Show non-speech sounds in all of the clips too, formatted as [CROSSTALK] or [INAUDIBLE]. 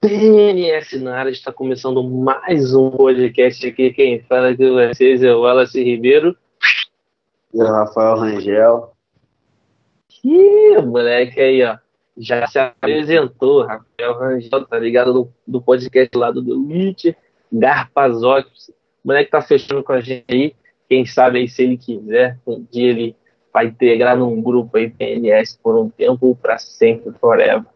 PNS na área está começando mais um podcast aqui. Quem fala com vocês é o Wallace Ribeiro. E o Rafael Rangel. Ih, moleque aí, ó. Já se apresentou, Rafael Rangel, tá ligado? Do, do podcast lá do Elite, Garpazoc. O moleque tá fechando com a gente aí. Quem sabe aí, se ele quiser, um dia ele vai integrar num grupo aí PNS por um tempo ou pra sempre, forever.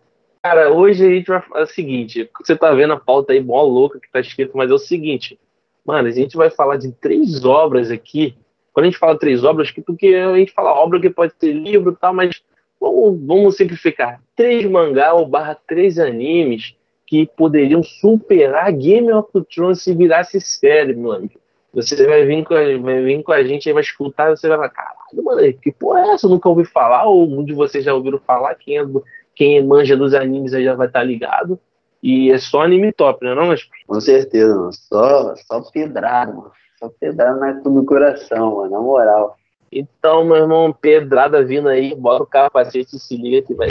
Cara, hoje a gente vai falar o seguinte: você tá vendo a pauta aí, mó louca que tá escrito, mas é o seguinte, mano, a gente vai falar de três obras aqui. Quando a gente fala três obras, porque a gente fala obra que pode ser livro e tal, mas vamos, vamos simplificar. Três mangá ou barra três animes que poderiam superar Game of Thrones se virasse série, meu amigo. Você vai vir com a, vai vir com a gente e vai escutar, você vai falar, caralho, mano, que porra é essa? Eu nunca ouvi falar, ou um de vocês já ouviram falar, quem é do quem manja dos animes aí já vai estar tá ligado. E é só anime top, né, não, mas... Com certeza, mano. Só, só pedrada, mano. Só pedrada na do coração, mano, na moral. Então, meu irmão, pedrada vindo aí, bota o capacete e se liga que vai.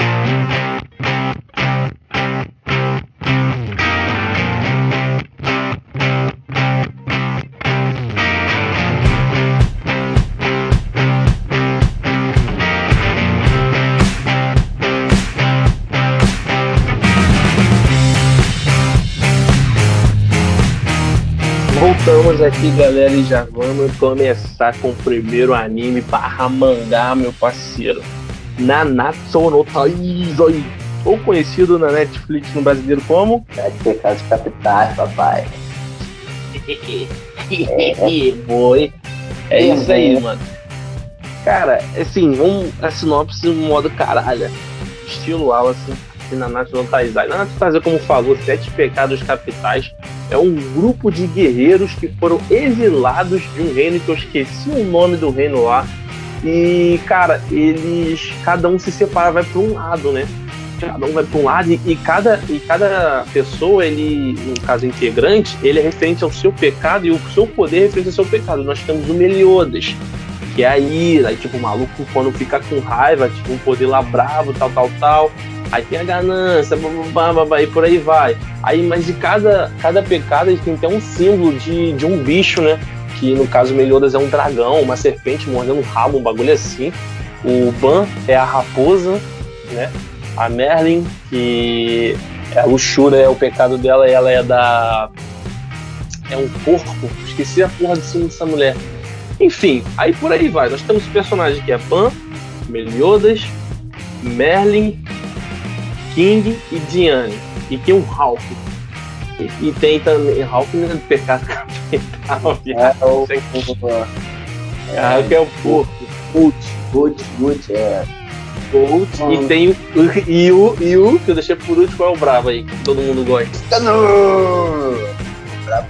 Voltamos aqui, galera, e já vamos começar com o primeiro anime barra mangá, meu parceiro. Nanatsu no Taizai, ou conhecido na Netflix no brasileiro como... Sete Pecados Capitais, papai. é. [LAUGHS] Boi. É isso aí, mano. Cara, assim, um, a sinopse no modo caralho. Estilo Wallace e Taizai. Nanatsu no Taizai, como falou, Sete Pecados Capitais é um grupo de guerreiros que foram exilados de um reino que eu esqueci o nome do reino lá. E, cara, eles. Cada um se separa, vai para um lado, né? Cada um vai para um lado e, e, cada, e cada pessoa, ele, no caso integrante, ele é referente ao seu pecado e o seu poder é referente ao seu pecado. Nós temos o Meliodas, que é a ira, aí, tipo, o maluco quando fica com raiva, tipo, um poder lá bravo, tal, tal, tal. Aí tem a ganância, blá, blá, blá, e por aí vai. Aí, mas de cada, cada pecado ele tem até um símbolo de, de um bicho, né? Que no caso Meliodas é um dragão, uma serpente mordendo um rabo, um bagulho assim. O Ban é a raposa, né? A Merlin, que é a luxúria, é o pecado dela, e ela é da. É um porco. Esqueci a porra de cima dessa mulher. Enfim, aí por aí vai. Nós temos personagens que é Ban, Meliodas, Merlin, King e Diane. E tem um Ralph. E, e tem também. Ralph não é do pecado [LAUGHS] capital, É, o. É, é o porco. Gut, Gut, Gut, é. Gut, e tem o [LAUGHS] e o, e o, que eu deixei por último, é o brabo aí, que todo mundo gosta? Cano!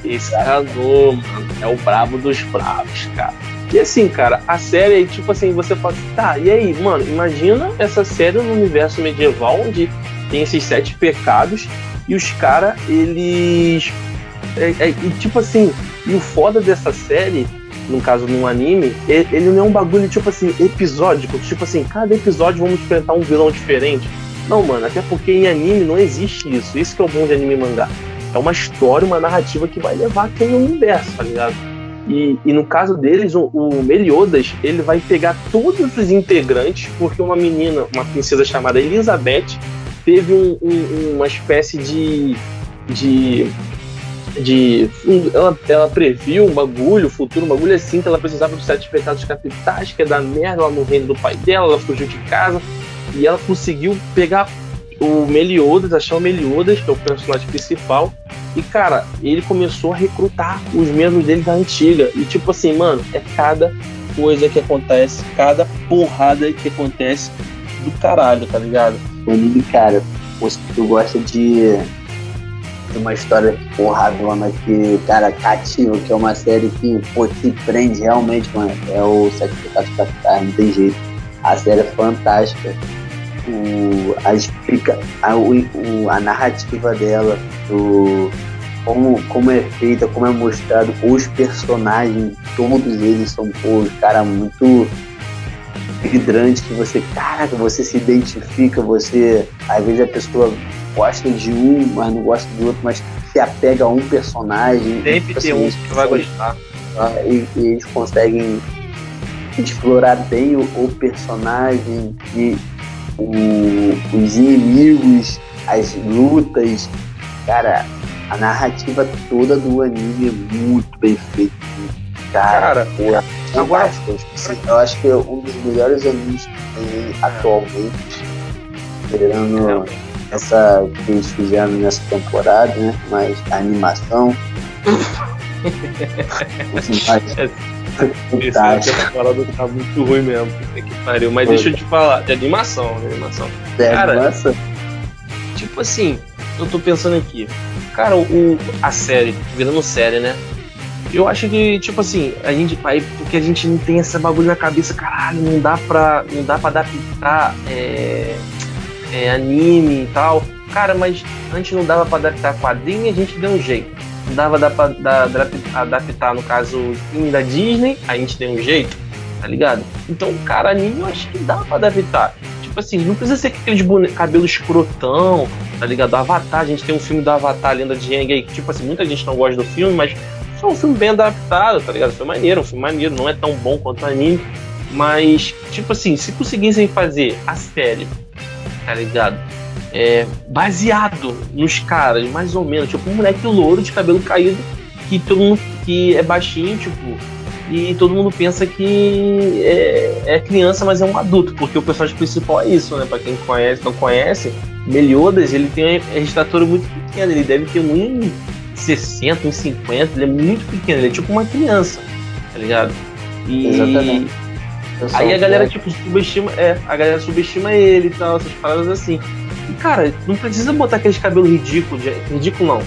Esse Cano, mano, é o brabo dos bravos, cara. E assim, cara, a série, tipo assim, você fala, tá, e aí, mano, imagina essa série no universo medieval onde tem esses sete pecados e os caras, eles. É, é, tipo assim, e o foda dessa série, no caso num anime, ele não é um bagulho tipo assim, episódico, tipo assim, cada episódio vamos enfrentar um vilão diferente. Não, mano, até porque em anime não existe isso. Isso que é o bom de anime e mangá. É uma história, uma narrativa que vai levar aquele universo, tá ligado? E, e, no caso deles, o, o, Meliodas, ele vai pegar todos os integrantes, porque uma menina, uma princesa chamada Elizabeth, teve um, um, uma espécie de. de. de ela, ela previu um bagulho, futuro, um bagulho assim, que ela precisava dos sete pecados capitais, que é da merda lá no reino do pai dela, ela fugiu de casa, e ela conseguiu pegar o Meliodas, achar o Meliodas, que é o personagem principal, e, cara, ele começou a recrutar os membros dele da antiga. E, tipo assim, mano, é cada coisa que acontece, cada porrada que acontece do caralho, tá ligado? Ele, cara, se tu gosta de, de uma história porradona que, cara, cativa, que é uma série que, pô, te prende realmente, mano, é o Sete Pecados Capitais, não tem jeito. A série é fantástica. O, a, explica, a, o, a narrativa dela, o, como, como é feita, como é mostrado, os personagens, todos eles são, pô, cara, muito hidrantes que você, caraca, você se identifica, você, às vezes a pessoa gosta de um, mas não gosta do outro, mas se apega a um personagem. Sempre tem um que vai gostar. E, e, eles conseguem explorar bem o, o personagem e o, os inimigos, as lutas. Cara, a narrativa toda do anime é muito bem feita. Cara, Cara agora eu acho que é um dos melhores animes que tem atualmente. Esperando essa que eles fizeram nessa temporada, né? Mas a animação. [LAUGHS] Essa temporada tá muito ruim mesmo. É que pariu. Mas Foi. deixa eu te falar, de animação, de animação. De Cara, animação? tipo assim, eu tô pensando aqui. Cara, o, a série, virando série, né? Eu acho que, tipo assim, a gente. Aí, porque a gente não tem essa bagulho na cabeça, caralho, não dá pra. Não dá pra adaptar é, é, anime e tal. Cara, mas antes não dava pra adaptar quadrinho e a gente deu um jeito. Dava pra da, adaptar, no caso, o filme da Disney, a gente deu um jeito, tá ligado? Então, cara, anime eu acho que dá pra adaptar tipo assim, não precisa ser aqueles cabelo escrotão, tá ligado? Avatar, a gente tem um filme do Avatar, Lenda de aí, que, tipo assim, muita gente não gosta do filme, mas foi um filme bem adaptado, tá ligado? Foi maneiro, um filme maneiro, não é tão bom quanto o anime, mas, tipo assim, se conseguissem fazer a série, tá ligado? É, baseado nos caras, mais ou menos, tipo um moleque louro de cabelo caído, que todo mundo que é baixinho, tipo, e todo mundo pensa que é, é, criança, mas é um adulto, porque o personagem principal é isso, né? Pra quem conhece, não conhece, Meliodas, ele tem uma estatura muito pequena, ele deve ter um 60, um 50, ele é muito pequeno, ele é tipo uma criança, tá ligado? E Exatamente. Aí a galera, tipo, subestima, é, a galera subestima ele e tal, essas paradas assim. Cara, não precisa botar aqueles cabelos ridículos, ridículo não,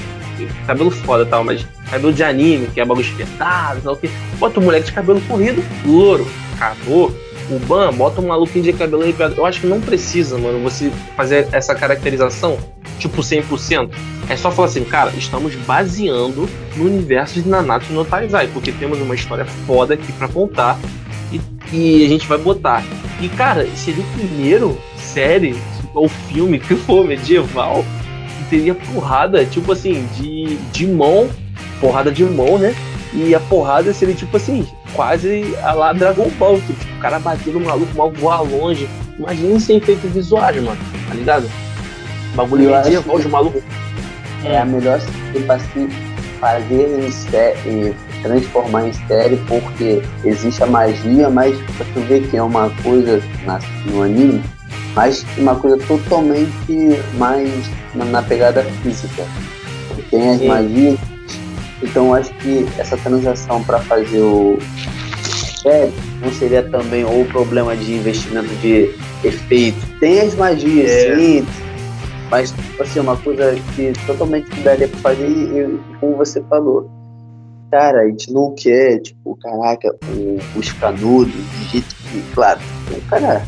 cabelo foda e tal, mas cabelo de anime, que é bagulho espetado, tal, que. Bota um moleque de cabelo corrido, louro, acabou. O Ban, bota um maluquinho de cabelo arrepiado. Eu acho que não precisa, mano, você fazer essa caracterização, tipo 100%. É só falar assim, cara, estamos baseando no universo de Nanatsu no Taizai, porque temos uma história foda aqui para contar e, e, a gente vai botar. E, cara, seria o primeiro série ou filme que for medieval teria porrada, tipo assim, de, de mão, porrada de mão, né? E a porrada seria tipo assim, quase a lá Dragon Ball, que tipo, o cara batendo no maluco, mal voar longe. Imagina sem efeitos visuais, mano, tá ligado? Bagulho medieval de maluco. É a melhor pra se fazer em série, transformar em série, porque existe a magia, mas pra tu ver que é uma coisa na, no anime, mas uma coisa totalmente mais na, na pegada física. Tem as Sim. magias, então acho que essa transação para fazer o é, não seria também ou problema de investimento de efeito. Tem as magias, é. sim, mas assim, uma coisa que totalmente daria para fazer e, como você falou. Cara, a gente não quer, tipo, caraca, o, os canudos, de jeito que, claro, o cara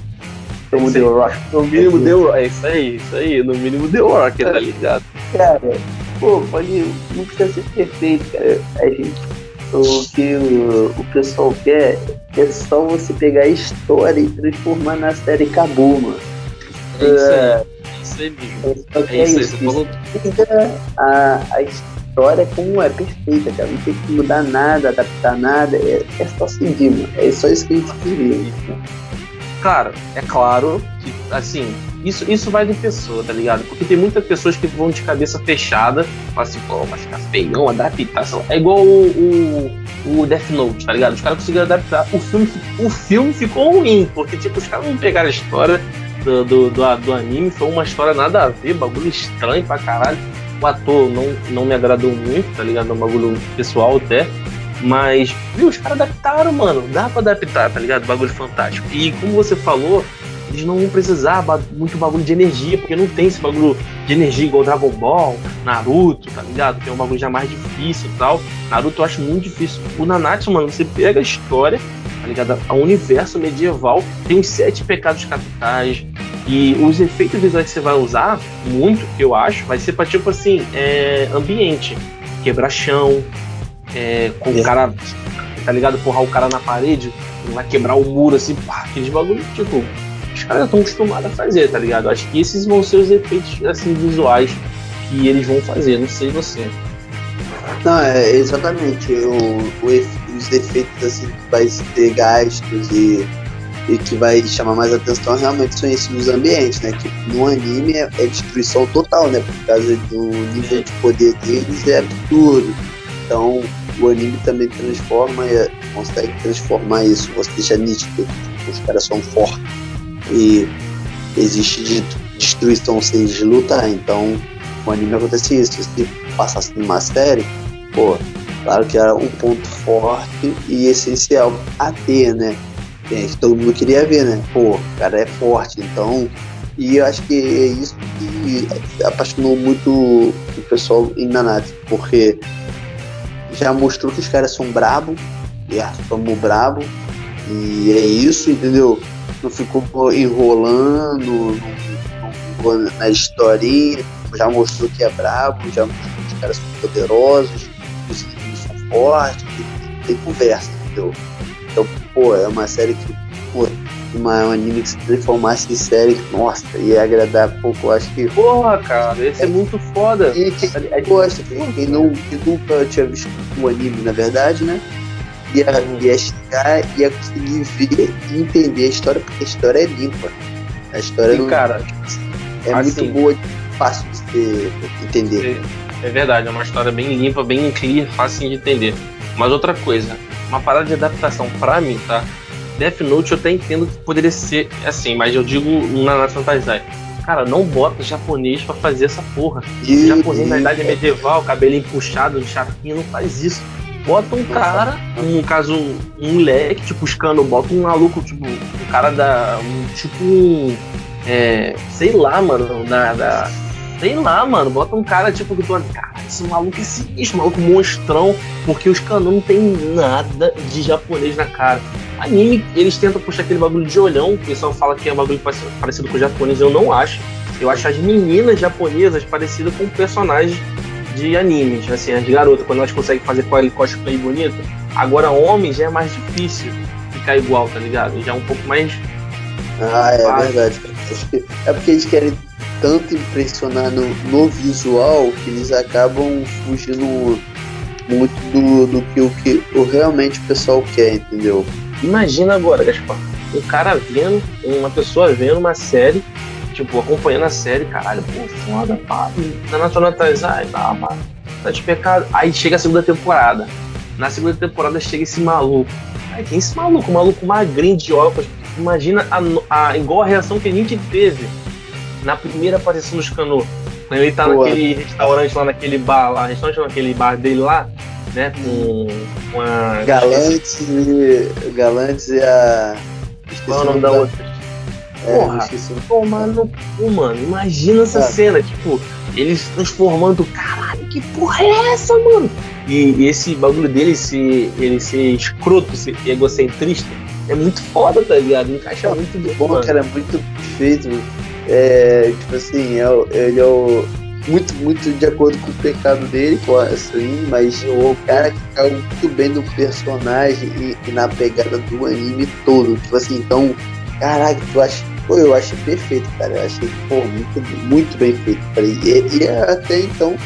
como The Rock. No mínimo The Rock. É isso aí, isso aí. No mínimo The Rock, tá ligado? Cara, pô, pode. Não precisa ser perfeito, cara. A gente. O que o, o pessoal quer é só você pegar a história e transformar na série acabou, mano. É isso aí. É isso aí, mesmo. É, é isso aí, você falou. A, a história como é perfeita, cara. Não tem que mudar nada, adaptar nada. É, é só seguir, mano. É só isso que a gente queria. Né? Cara, é claro que, assim, isso, isso vai de pessoa, tá ligado? Porque tem muitas pessoas que vão de cabeça fechada, falam assim, pô, mas ficar feião, adaptação. É igual o, o, o, Death Note, tá ligado? Os caras conseguiram adaptar. O filme, o filme ficou ruim, porque, tipo, os caras não pegaram a história do, do, do, do anime, foi uma história nada a ver, bagulho estranho pra caralho. O ator não, não me agradou muito, tá ligado? É um bagulho pessoal até. Mas, viu, os caras adaptaram, mano. Dá pra adaptar, tá ligado? Bagulho fantástico. E como você falou, eles não vão precisar muito bagulho de energia, porque não tem esse bagulho de energia igual Dragon Ball, Naruto, tá ligado? Que é um bagulho já mais difícil e tal. Naruto eu acho muito difícil. O Nanatsu, mano, você pega a história, tá ligado? O universo medieval tem os sete pecados capitais. E os efeitos visuais que você vai usar, muito, eu acho, vai ser pra tipo assim, é, ambiente. Quebrar chão, é, com o cara, tá ligado? Porrar o cara na parede, vai quebrar o muro assim, pá, aqueles bagulho, tipo, os caras estão acostumados a fazer, tá ligado? Acho que esses vão ser os efeitos assim, visuais que eles vão fazer, não sei você. Não, é exatamente. O, o, os efeitos assim que vai ter gastos e, e que vai chamar mais atenção realmente são esses dos ambientes, né? Que no anime é, é destruição total, né? Por causa do nível de poder deles é absurdo. Então o anime também transforma, é, consegue transformar isso, você deixa nítido, os caras são fortes e existe de destruição sem lutar, então o anime acontece isso, se passasse numa série, pô, claro que era um ponto forte e essencial a ter, né? Que todo mundo queria ver, né? Pô, o cara é forte, então. E eu acho que é isso que apaixonou muito o pessoal em Nanatsu, porque já mostrou que os caras são brabo, e é, somos brabo, e é isso, entendeu? Não ficou enrolando na historinha, já mostrou que é brabo, já mostrou que os caras são poderosos, os inimigos são fortes, tem, tem conversa, entendeu? Então, pô, é uma série que, pô, uma, um anime que se transformasse em série, nossa, ia agradar pouco, acho que. Porra, cara, esse é, é muito foda. E quem é, gosta, quem, quem, não, quem nunca tinha visto um anime, na verdade, né? Ia, ia chegar, ia conseguir ver e entender a história, porque a história é limpa. A história Sim, não, cara, é assim, muito boa, fácil de ter, entender. É, é verdade, é uma história bem limpa, bem clear, fácil de entender. Mas outra coisa, uma parada de adaptação pra mim, tá? Death Note eu até entendo que poderia ser assim, mas eu digo na National Taizai. Cara, não bota japonês para fazer essa porra. E, japonês na idade medieval, cabelinho puxado, de chapinha, não faz isso. Bota um cara, um caso, um moleque, tipo, escando, bota um maluco, tipo, um cara da. Um, tipo um. É, sei lá, mano, da, da. Sei lá, mano, bota um cara tipo que tu cara, esse maluco é sinistro, maluco monstrão, porque os canos não tem nada de japonês na cara. Anime, eles tentam puxar aquele bagulho de olhão, o pessoal fala que é um bagulho parecido com o japonês, eu não acho. Eu acho as meninas japonesas parecidas com personagens de animes, assim, as garotas, quando elas conseguem fazer cosplay bonito. Agora, homens já é mais difícil ficar igual, tá ligado? Já é um pouco mais. Ah, é fácil. verdade. É porque eles querem tanto impressionar no, no visual que eles acabam fugindo muito do, do que, o que o, realmente o pessoal quer, entendeu? Imagina agora, Gaspar, um cara vendo, uma pessoa vendo uma série, tipo, acompanhando a série, caralho, pô, foda, pá, na Nacional Taizai, tá, pá, tá de pecado. Aí chega a segunda temporada. Na segunda temporada chega esse maluco. Aí quem é esse maluco? Um maluco magrinho de óculos. Imagina a, a, igual a reação que a gente teve na primeira aparição dos Canu. Quando ele tá Boa. naquele restaurante lá, naquele bar lá, restaurante naquele bar dele lá, né? Com, com a. Galantes e. Galantes e a. Qual é o nome da outra? É, Porra, tomar no cu, mano. Imagina essa é. cena, tipo, eles transformando. Caralho, que porra é essa, mano? E, e esse bagulho dele se ele ser escroto, ser egocentrista, é muito foda, tá ligado? Encaixa muito bom, mano. cara, é muito perfeito. É, tipo assim, é, ele é o muito, muito de acordo com o pecado dele, assim, mas o cara que caiu muito bem no personagem e, e, na pegada do anime todo. Tipo assim, então, caraca, tu acha. Pô, eu achei perfeito, cara. Eu achei, pô, muito, muito bem feito. Cara. E, e até então,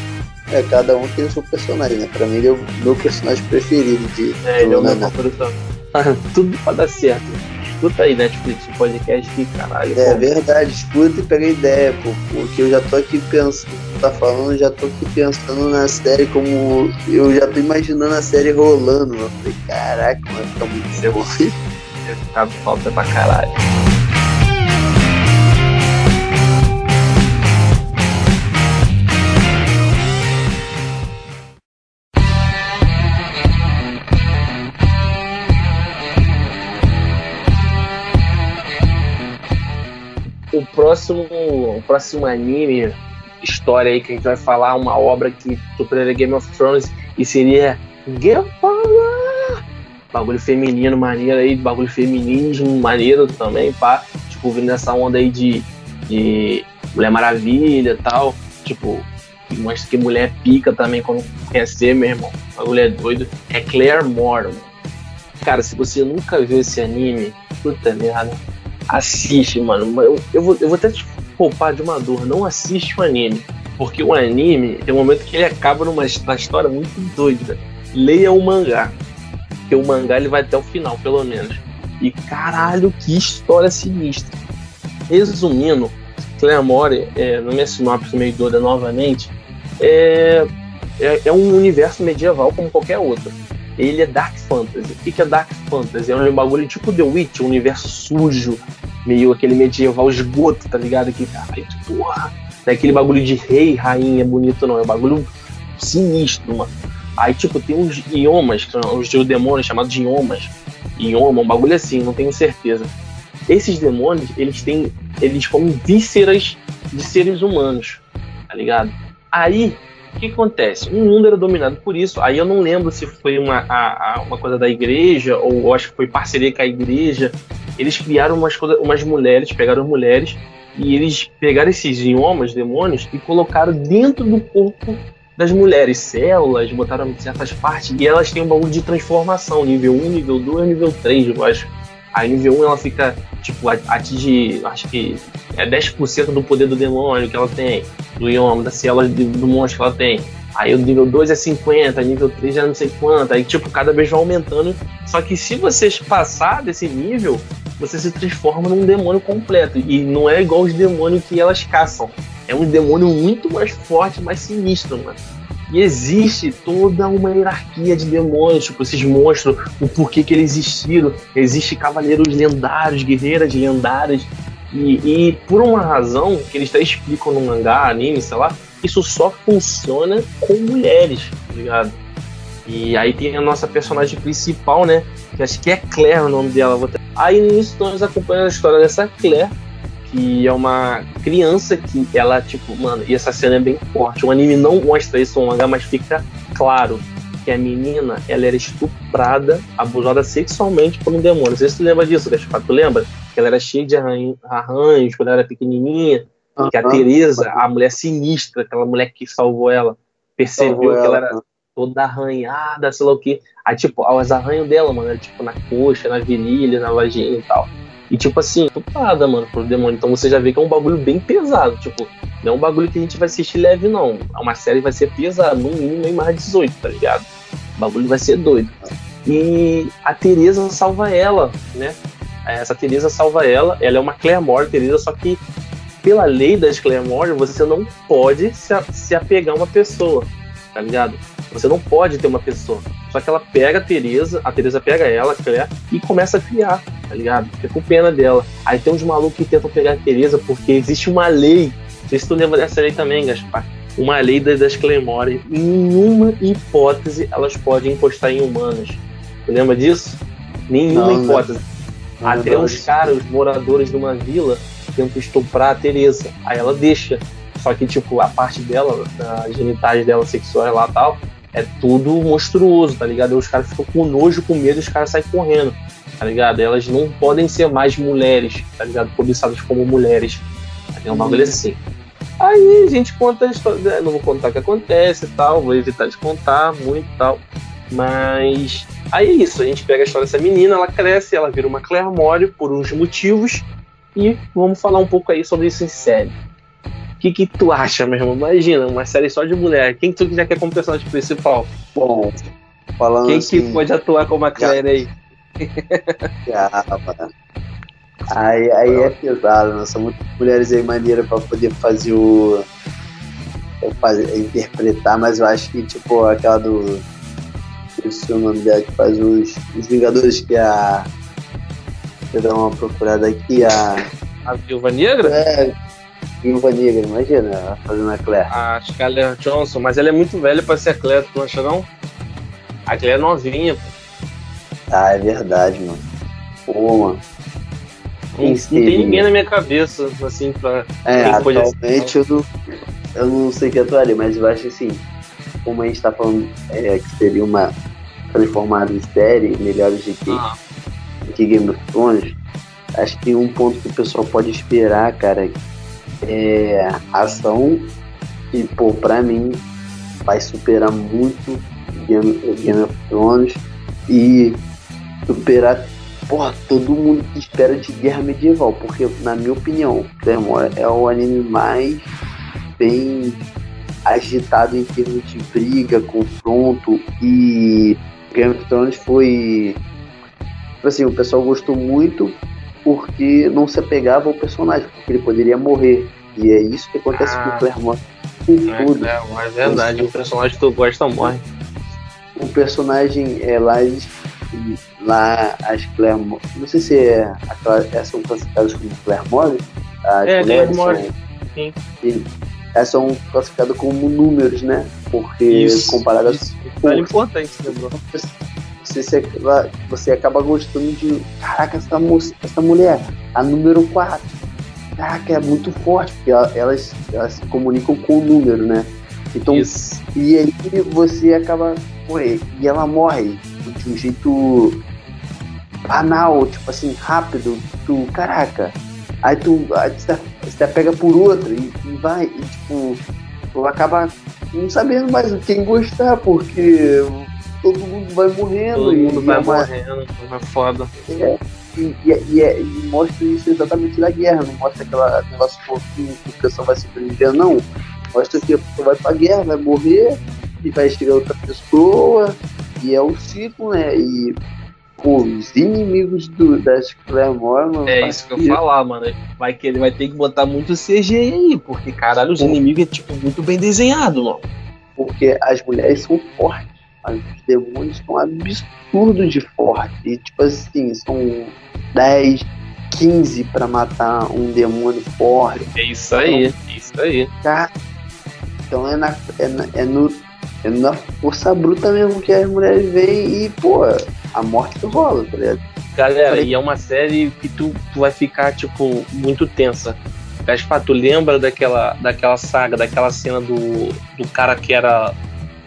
é, cada um tem o seu personagem, né? Pra mim ele é o meu personagem preferido de. É, ele é o meu favorito. [LAUGHS] Tudo pra dar certo escuta aí Netflix, o podcast que caralho. É pô. verdade, escuta e pega ideia, pô, porque eu já tô aqui pensando, tá falando, já tô aqui pensando na série como. Eu já tô imaginando a série rolando, mano. Falei, caraca, vai ficar muito bom. Vai ficar falta pra caralho. Próximo, o próximo anime, história aí que a gente vai falar, uma obra que superaria Game of Thrones e seria of Bagulho feminino maneiro aí, bagulho feminismo maneiro também, pá. Tipo, vindo nessa onda aí de, de Mulher Maravilha e tal. Tipo, mostra que mulher pica também quando conhecer, meu irmão. Bagulho é doido. É Claire Moore, Cara, se você nunca viu esse anime, puta merda Assiste, mano. Eu, eu, vou, eu vou até te poupar de uma dor. Não assiste o anime. Porque o anime tem um momento que ele acaba numa, numa história muito doida. Leia o mangá. Porque o mangá ele vai até o final, pelo menos. E caralho, que história sinistra. Resumindo, Claremore, é, na minha sinopse meio doida novamente, é, é, é, um universo medieval como qualquer outro. Ele é Dark Fantasy. O que é Dark Fantasy? É um bagulho tipo The Witch, um universo sujo, meio aquele medieval esgoto, tá ligado? Que, cara, porra, não é aquele bagulho de rei, rainha bonito, não. É um bagulho sinistro, mano. Aí, tipo, tem uns iomas, que são os demônios chamados de iomas. Ioma, um bagulho assim, não tenho certeza. Esses demônios, eles têm. Eles comem vísceras de seres humanos, tá ligado? Aí, o que acontece? Um mundo era dominado por isso. Aí eu não lembro se foi uma, a, a, uma coisa da igreja, ou acho que foi parceria com a igreja. Eles criaram umas, umas mulheres, pegaram mulheres, e eles pegaram esses iomas, demônios, e colocaram dentro do corpo das mulheres, células, botaram certas partes, e elas têm um bagulho de transformação, nível 1, nível 2, nível 3, eu acho. A nível 1 ela fica, tipo, atinge, acho que é 10% do poder do demônio que ela tem, do ioma, da célula do monstro que ela tem. Aí o nível 2 é 50, nível 3 já não sei quanto. Aí, tipo, cada vez vai aumentando. Só que se você passar desse nível, você se transforma num demônio completo. E não é igual os demônios que elas caçam. É um demônio muito mais forte, mais sinistro, mano. E existe toda uma hierarquia de demônios, tipo, esses monstros, o porquê que eles existiram. Existe cavaleiros lendários, guerreiras lendárias. E, e por uma razão que eles até explicam no mangá, anime, sei lá, isso só funciona com mulheres, tá ligado? E aí tem a nossa personagem principal, né? Que acho que é Claire o nome dela. Aí nisso nós acompanhamos a história dessa Claire, que é uma criança que ela, tipo, mano, e essa cena é bem forte. O anime não mostra isso no mangá, mas fica claro que a menina, ela era estuprada, abusada sexualmente por um demônio. Não sei se tu lembra disso, Gaspar. Tu lembra? Que ela era cheia de arranjos quando ela era pequenininha. Uhum. Que a Teresa, a mulher sinistra, aquela mulher que salvou ela, percebeu que ela era toda arranhada, sei lá o que. Aí, tipo, os arranhos dela, mano, era tipo na coxa, na virilha, na vagina e tal. E tipo assim, tupada, mano, pro demônio. Então você já vê que é um bagulho bem pesado. Tipo, não é um bagulho que a gente vai assistir leve, não. É uma série vai ser pesada, no mínimo em mais 18, tá ligado? O bagulho vai ser doido. E a Teresa salva ela, né? Essa Teresa salva ela. Ela é uma Claymore, Teresa, só que pela lei das Claymore, você não pode se apegar a uma pessoa, tá ligado? Você não pode ter uma pessoa. Só que ela pega a Teresa, a Teresa pega ela, Claire, e começa a criar, tá ligado? Fica com pena dela. Aí tem uns malucos que tentam pegar a Teresa porque existe uma lei. Não sei se tu lembra dessa lei também, Gaspar. Uma lei das Claymore. Em nenhuma hipótese elas podem encostar em humanos. Tu lembra disso? Nenhuma não, hipótese. Não. Até os caras, os moradores de uma vila, tentam estuprar a Teresa. Aí ela deixa. Só que, tipo, a parte dela, a genitais dela sexual lá e tal, é tudo monstruoso, tá ligado? Os caras ficam com nojo, com medo, os caras saem correndo, tá ligado? Elas não podem ser mais mulheres, tá ligado? Cobiçadas como mulheres. É um bagulho assim. Aí a gente conta a história, né? não vou contar o que acontece e tal, vou evitar de contar muito e tal. Mas aí é isso, a gente pega a história dessa menina, ela cresce, ela vira uma Claire Moore por uns motivos, e vamos falar um pouco aí sobre isso em série que, que tu acha, meu irmão? Imagina, uma série só de mulher. Quem tu já quer como personagem principal? Bom, falando Quem assim, que pode atuar como a Claire aí? Já, aí, aí é pesado, né? São muitas mulheres aí maneiras pra poder fazer o. Fazer, interpretar, mas eu acho que, tipo, aquela do. É o nome dela que faz os, os Vingadores, que é a. Deixa eu dar uma procurada aqui, a. A Viúva Negra? É, Viúva Negra, imagina, fazendo a Claire. A Scarlett Johnson, mas ela é muito velha pra ser a Claire, tu acha não? A Claire é novinha, pô. Ah, é verdade, mano. Pô, mano. Não, não tem ninguém na minha cabeça, assim, pra. É, atualmente eu não, eu não sei que atuaria, mas eu acho assim, como a gente tá falando é, que seria uma transformada em série, melhores do que, ah. que Game of Thrones, acho que um ponto que o pessoal pode esperar, cara, é, ação e, pô, pra mim vai superar muito Game, Game of Thrones e superar porra, todo mundo que espera de guerra medieval, porque na minha opinião, Claymore é o anime mais bem agitado em termos de briga, confronto e Game of Thrones foi tipo assim, o pessoal gostou muito porque não se apegava ao personagem, porque ele poderia morrer. E é isso que acontece ah, com o Claremont. É, tudo. É, é verdade, o personagem que tu gosta morre. O personagem é lá, eles, lá as Claremont. Não sei se é essas são classificadas como Claremont. É, Claremont. Sim. E, essas são classificadas como números, né? Porque isso, comparadas. Isso. É importante, né, você, você, você acaba gostando de. Caraca, essa, moça, essa mulher, a número 4. Caraca, é muito forte, porque elas, elas se comunicam com o número, né? Então, Isso. e aí você acaba. Ué, e ela morre de um jeito banal, tipo assim, rápido. Tu, caraca. Aí tu, aí você, você pega por outra e, e vai, e tipo, tu acaba não sabendo mais quem gostar, porque todo mundo vai morrendo. Todo mundo vai é uma... morrendo, é foda. É, e, e, e, é, e, mostra isso exatamente na guerra, não mostra aquela negócio fofinho que o pessoal vai sobreviver, não. Mostra que a pessoa vai pra guerra, vai morrer, e vai chegar outra pessoa, e é o ciclo, né? E pô, os inimigos do, das Claremore, mano. É isso que eu ia falar, mano. Vai que ele vai ter que botar muito CGI aí, porque caralho, os pô. inimigos é tipo muito bem desenhado, mano. Porque as mulheres são fortes os demônios são absurdos de forte. E, tipo assim, são 10, 15 para matar um demônio forte. É isso aí, então, é isso aí. Cara, então é, na, é, na, é, no, é na força bruta mesmo que as mulheres vêm e, pô, a morte rola, tá ligado? Galera, e é uma série que tu, tu vai ficar, tipo, muito tensa. Gaspar, tu lembra daquela, daquela saga, daquela cena do, do cara que era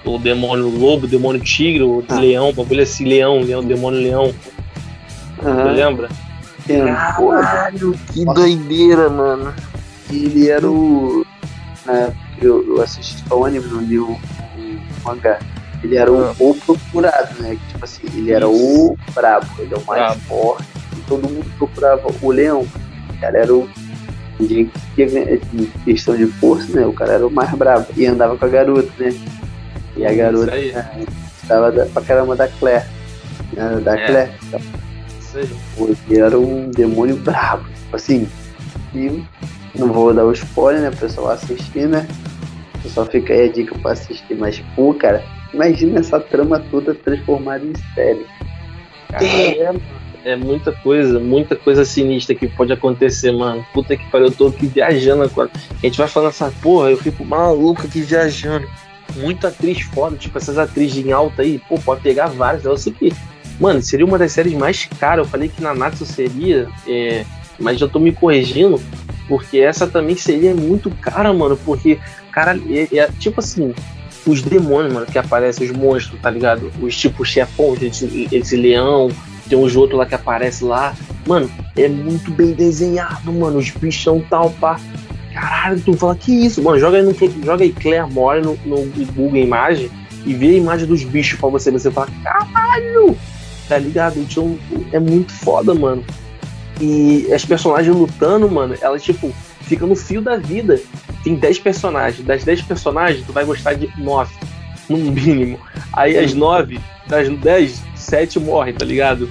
o demônio lobo, o demônio tigre, o ah. leão, o bagulho assim, leão, leão, demônio leão. Uhum. lembra? Caralho, que Nossa. doideira, mano. Ele era o. Né, eu, eu assisti só o anime, não li o, o mangá. Ele era o, ah. o procurado, né? Tipo assim, ele era o brabo, ele é o mais forte. E todo mundo procurava o leão. O cara era o. Ninguém tinha questão de força, né? O cara era o mais brabo. E andava com a garota, né? E a garota estava da, pra caramba da Claire. Né, da é. Claire. Isso aí. Porque era um demônio brabo. Tipo assim. E não vou dar o spoiler, né? O pessoal assistir, né? Pessoal fica aí a dica pra assistir. Mas, pô, cara, imagina essa trama toda transformada em série. É, é muita coisa, muita coisa sinistra que pode acontecer, mano. Puta que pariu, eu tô aqui viajando agora. A gente vai falando essa porra, eu fico maluco aqui viajando muita atriz foda, tipo essas atrizes em alta aí, pô, pode pegar várias. Eu sei que, mano, seria uma das séries mais caras. Eu falei que na Natsu seria, é, mas já tô me corrigindo, porque essa também seria muito cara, mano, porque, cara, é, é tipo assim, os demônios, mano, que aparecem, os monstros, tá ligado? Os tipos chefões, esse, esse leão, tem uns outros lá que aparece lá. Mano, é muito bem desenhado, mano. Os bichão tal, pá. Caralho, tu fala, que isso? Mano, joga aí, no, joga aí Claire no, no Google Imagem e vê a imagem dos bichos pra você. Você fala, caralho! Tá ligado? Então é muito foda, mano. E as personagens lutando, mano, elas, tipo, ficam no fio da vida. Tem 10 personagens. Das 10 personagens, tu vai gostar de 9, no mínimo. Aí as 9, das 10, 7 morrem, tá ligado?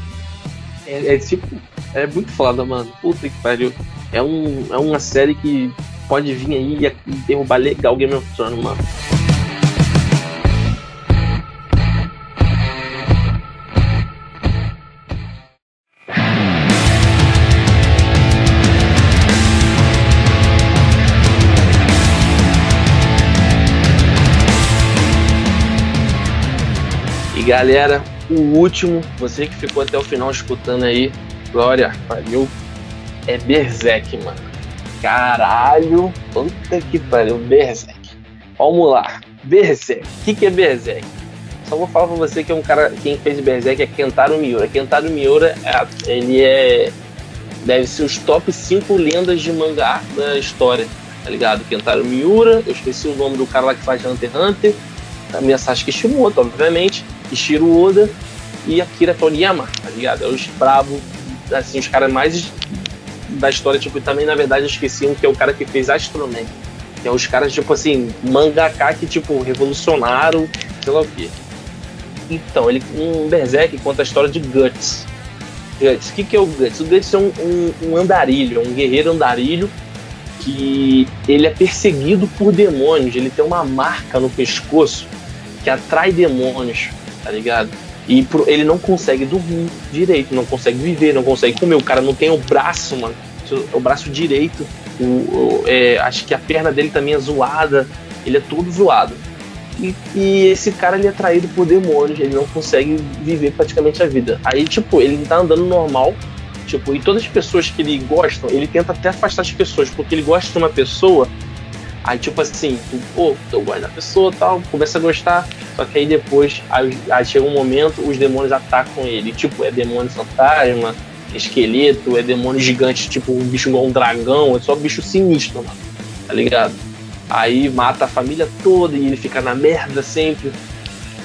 É, é tipo, é muito foda, mano. Puta que pariu. É, um, é uma série que pode vir aí e derrubar legal Game of Thrones, mano. E galera, o último, você que ficou até o final escutando aí, Glória, valeu, é Berserk, mano. Caralho, puta que pariu, Berserk. Vamos lá, Berserk. O que, que é Berserk? Só vou falar pra você que é um cara, quem fez Berserk é Kentaro Miura. Kentaro Miura, é, ele é. Deve ser os top 5 lendas de mangá da história, tá ligado? Kentaro Miura, eu esqueci o nome do cara lá que faz Hunter x Hunter, a minha Sasuke Shimoto, obviamente, Ishiro Oda e Akira Toriyama, tá ligado? É os brabo assim, os caras mais da história, tipo, também na verdade esqueciam que é o cara que fez Astro Man. Que é os caras, tipo assim, mangaka que, tipo, revolucionaram, sei lá o quê. Então, ele, um Berserk conta a história de Guts. Guts, o que, que é o Guts? O Guts é um, um, um andarilho, um guerreiro andarilho que ele é perseguido por demônios. Ele tem uma marca no pescoço que atrai demônios, tá ligado? E ele não consegue dormir direito, não consegue viver, não consegue comer. O cara não tem o braço, mano. O braço direito. O, o é, acho que a perna dele também é zoada. Ele é todo zoado. E, e, esse cara ele é atraído por demônios, ele não consegue viver praticamente a vida. Aí, tipo, ele tá andando normal, tipo, e todas as pessoas que ele gosta, ele tenta até afastar as pessoas, porque ele gosta de uma pessoa Aí, tipo assim, tu, pô, eu gosto da pessoa tal, começa a gostar, só que aí depois, aí, aí, chega um momento, os demônios atacam ele. Tipo, é demônio fantasma, esqueleto, é demônio gigante, tipo um bicho igual um dragão, é só bicho sinistro, mano. Tá ligado? Aí mata a família toda e ele fica na merda sempre.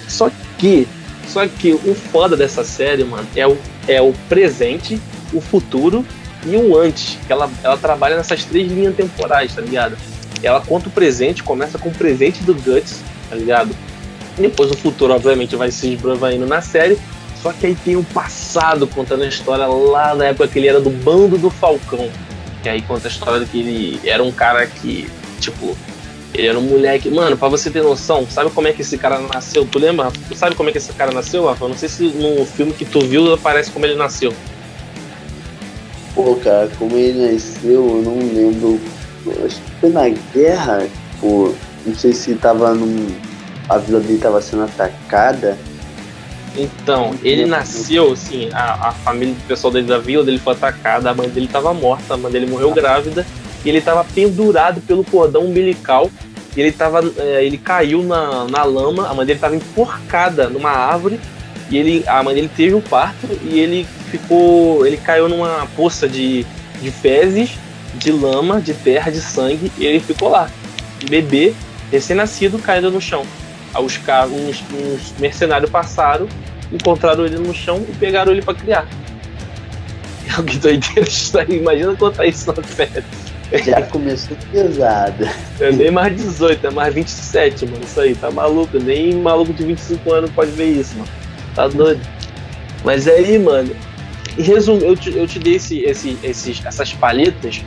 Só que, só que o foda dessa série, mano, é o, é o presente, o futuro e o antes. Que ela, ela trabalha nessas três linhas temporais, tá ligado? Ela conta o presente, começa com o presente do Guts, tá ligado? E depois o futuro, obviamente, vai se esbravaindo na série. Só que aí tem o passado contando a história lá na época que ele era do bando do Falcão. Que aí conta a história de que ele era um cara que, tipo, ele era um moleque. Mano, pra você ter noção, sabe como é que esse cara nasceu? Tu lembra? Tu sabe como é que esse cara nasceu, Rafa? Não sei se no filme que tu viu aparece como ele nasceu. Pô, cara, como ele nasceu, eu não lembro acho que foi na guerra, tipo, não sei se tava num. A vila dele tava sendo atacada. Então, ele nasceu, assim, a, a família do pessoal dele da vila dele foi atacada, a mãe dele tava morta, a mãe dele morreu grávida, e ele tava pendurado pelo cordão umbilical, e ele tava. É, ele caiu na, na lama, a mãe dele tava enforcada numa árvore, e ele, a mãe dele teve um parto e ele ficou. ele caiu numa poça de, de fezes de lama, de terra, de sangue, e ele ficou lá. Bebê, recém-nascido, caindo no chão. Os, uns, uns mercenários passaram, encontraram ele no chão e pegaram ele para criar. [LAUGHS] Que doideira isso aí, imagina contar isso na série. Já começou pesado. É nem mais 18, é mais 27, mano. Isso aí, tá maluco. Nem maluco de 25 anos pode ver isso, mano. Tá doido. Mas aí, mano, resumo, eu te, eu te dei esse, esse, esses, essas palhetas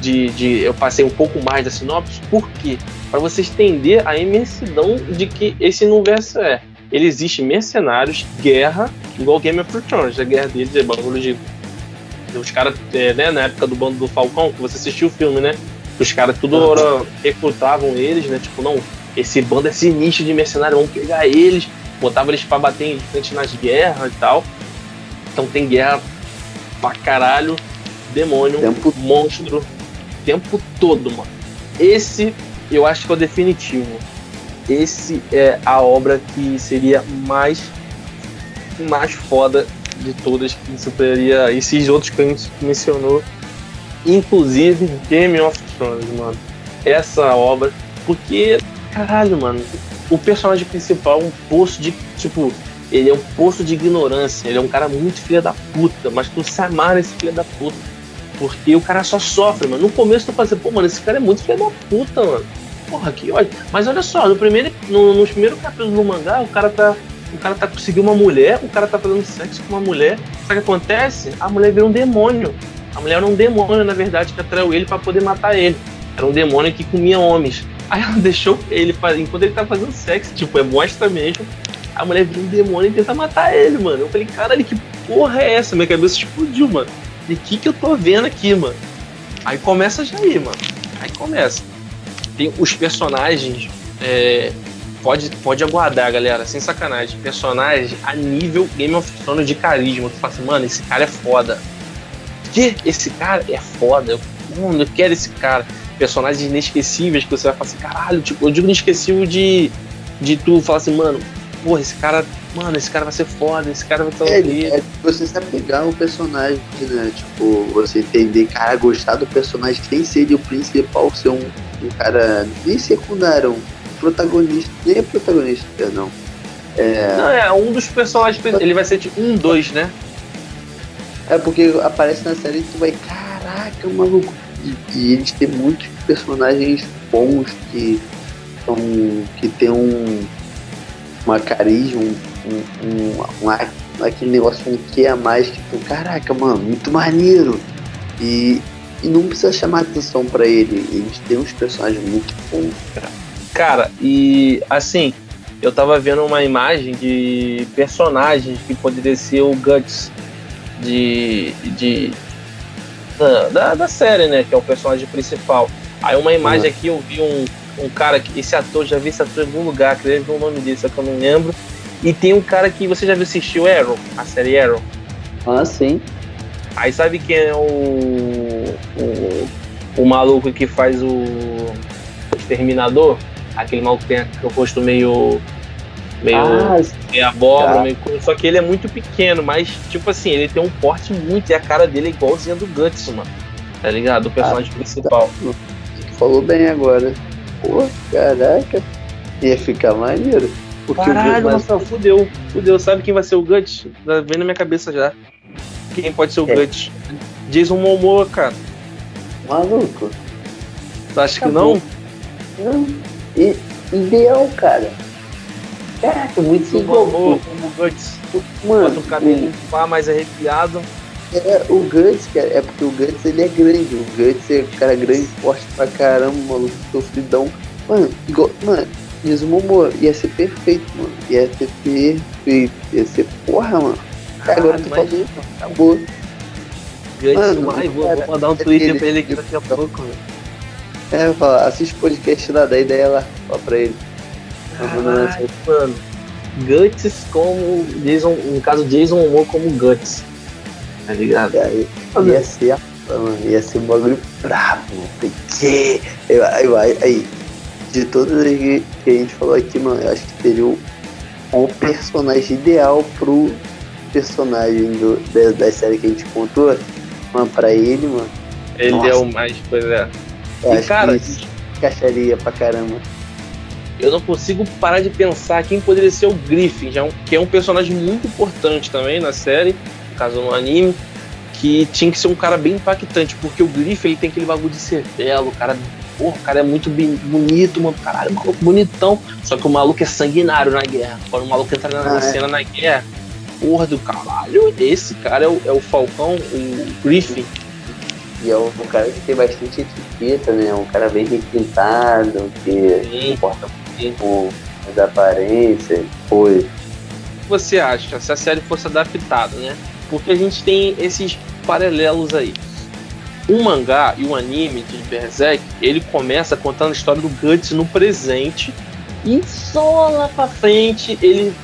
de, de, eu passei um pouco mais da sinopse, por quê? Para você entender a imensidão de que esse universo é. Ele existe mercenários, guerra, igual Game of Thrones, a guerra deles é bagulho de. Os caras, é, né, na época do bando do Falcão, que você assistiu o filme, né? Os caras tudo hora recrutavam eles, né? Tipo, não, esse bando é sinistro de mercenários, vamos pegar eles, botavam eles pra bater em frente nas guerras e tal. Então tem guerra pra caralho, demônio, Tempo. monstro, tempo todo, mano. Esse eu acho que é o definitivo. Esse é a obra que seria mais mais foda de todas que superaria esses outros que a gente mencionou, inclusive Game of Thrones, mano. Essa obra, porque caralho, mano, o personagem principal um poço de tipo ele é um poço de ignorância, ele é um cara muito filha da puta, mas tu se amarra nesse filho da puta. Porque o cara só sofre, mano. No começo tu fala assim, pô, mano, esse cara é muito filho da puta, mano. Porra, que ódio. Mas olha só, no primeiro, no, nos primeiros capítulos do mangá, o cara tá. O cara tá conseguindo uma mulher, o cara tá fazendo sexo com uma mulher. Sabe o que acontece? A mulher vira um demônio. A mulher era um demônio, na verdade, que atraiu ele para poder matar ele. Era um demônio que comia homens. Aí ela [LAUGHS] deixou ele enquanto ele tá fazendo sexo, tipo, é mostra mesmo. A mulher vira um demônio e tenta matar ele, mano. Eu falei, caralho, que porra é essa? Minha cabeça explodiu, mano. E o que, que eu tô vendo aqui, mano? Aí começa já aí, mano. Aí começa. Tem os personagens. É, pode, pode aguardar, galera, sem sacanagem. Personagens a nível Game of Thrones de carisma. Tu fala assim, mano, esse cara é foda. Que? Esse cara é foda. Eu, mano, eu quero esse cara. Personagens inesquecíveis que você vai falar assim, caralho, tipo, eu digo inesquecível de, de tu falar assim, mano, porra, esse cara, mano, esse cara vai ser foda, esse cara vai estar é, é você se apegar ao personagem, né? Tipo, você entender, cara, gostar do personagem sem ser o principal, ser um, um cara nem secundário, um protagonista, nem é protagonista, perdão. É... Não, é um dos personagens, ele vai ser tipo um, dois, né? É porque aparece na série e tu vai, caraca, maluco. E, e eles têm muitos personagens bons que são. que tem um. Uma carisma, um, um, um, um aquele negócio um que a mais que tu, caraca, mano, muito maneiro. E, e não precisa chamar atenção para ele. Eles têm uns personagens muito bons, cara. Cara, e assim, eu tava vendo uma imagem de personagens que poderia ser o Guts de. de da, da série, né? Que é o personagem principal. Aí uma imagem uhum. aqui eu vi um, um cara que. Esse ator, já vi esse ator em algum lugar, queria ver o nome dele, só que eu não lembro. E tem um cara que você já viu assistiu Arrow, a série Arrow. Ah, sim. Aí sabe quem é o, o, o maluco que faz o, o Exterminador? Aquele maluco que tem o rosto meio. meio. Ah, meio abóbora, tá. meio. Só que ele é muito pequeno, mas, tipo assim, ele tem um porte muito. E a cara dele é igualzinha do Guts, mano. Tá ligado? O personagem ah, principal. Tá. Falou bem agora. Pô, caraca. Ia ficar maneiro. Porque Caralho, o Guts, fudeu. Fudeu. Sabe quem vai ser o Guts? Tá vendo na minha cabeça já. Quem pode ser o é. Guts? Jason Momoa, cara. Maluco. Tu acha que não? Não. I ideal, cara. Caraca, muito igual. Momoa como Guts. Mano, Bota o cabelo o... mais arrepiado. É, o Guts, cara, é porque o Guts ele é grande. O Guts é um cara grande, forte pra caramba, maluco, sofridão. Mano, igual, mano, Jason Momoa ia ser perfeito, mano. Ia ser perfeito. Ia ser porra, mano. Caralho, Agora tu mas... falou, acabou. Mano, mano vou, vou mandar um Twitter pra ele aqui daqui a pouco, velho. É, eu falo, assiste o podcast lá, daí ideia lá, fala pra ele. Caralho, mano. Guts como Jason, no caso Jason Momoa como Guts. Tá ligado? Aí, ia ser, mano, ia ser um bagulho brabo, porque eu, eu, aí, de todas que, que a gente falou aqui, mano, eu acho que teria o, o personagem ideal pro personagem do, da, da série que a gente contou, mano, pra ele, mano. Ele nossa. é o mais, pois é. Eu e cara, que encaixaria pra caramba. Eu não consigo parar de pensar quem poderia ser o Griffin, já é um, que é um personagem muito importante também na série, caso no anime, que tinha que ser um cara bem impactante, porque o Griffin ele tem aquele bagulho de ser belo, o cara porra, o cara é muito bonito, mano, caralho, bonitão. Só que o maluco é sanguinário na guerra. Quando o maluco entra na, ah, é. cena na guerra, porra do caralho, esse cara é o, é o Falcão, o Griffin. E é um, um, cara que tem bastante etiqueta, né? Um cara bem requintado, que Sim. importa muito com as aparências, coisas. O que você acha se a série fosse adaptada, né? Porque a gente tem esses paralelos aí. O mangá e o anime de Berserk, ele começa contando a história do Guts no presente e só lá pra frente, ele.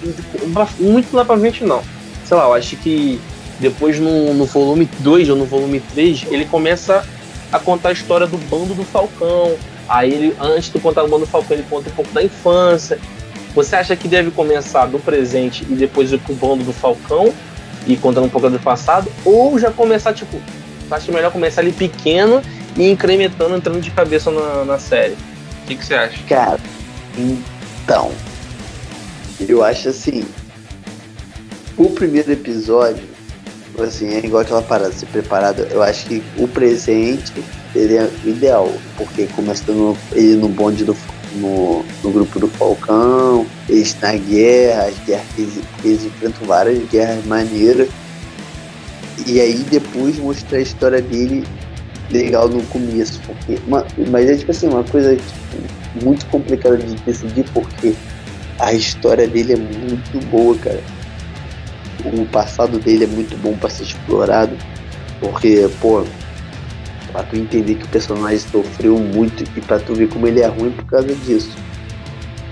Muito lá pra frente não. Sei lá, eu acho que depois no, no volume 2 ou no volume 3, ele começa a contar a história do bando do Falcão. Aí ele, antes de contar o bando do Falcão, ele conta um pouco da infância. Você acha que deve começar do presente e depois ir pro bando do Falcão e contando um pouco do passado? Ou já começar, tipo, acho melhor começar ali pequeno e incrementando, entrando de cabeça na, na série? O que, que você acha? Cara, então, eu acho assim, o primeiro episódio, assim, é igual aquela parada, ser preparado, eu acho que o presente seria ideal, porque começando ele no bonde do no, no grupo do Falcão, eles na guerra, as guerras eles, eles enfrentam várias guerras maneiras. E aí depois mostrar a história dele legal no começo. Porque, uma, mas é tipo assim, uma coisa tipo, muito complicado de decidir porque a história dele é muito boa, cara. O passado dele é muito bom para ser explorado, porque, pô, pra tu entender que o personagem sofreu muito e pra tu ver como ele é ruim por causa disso.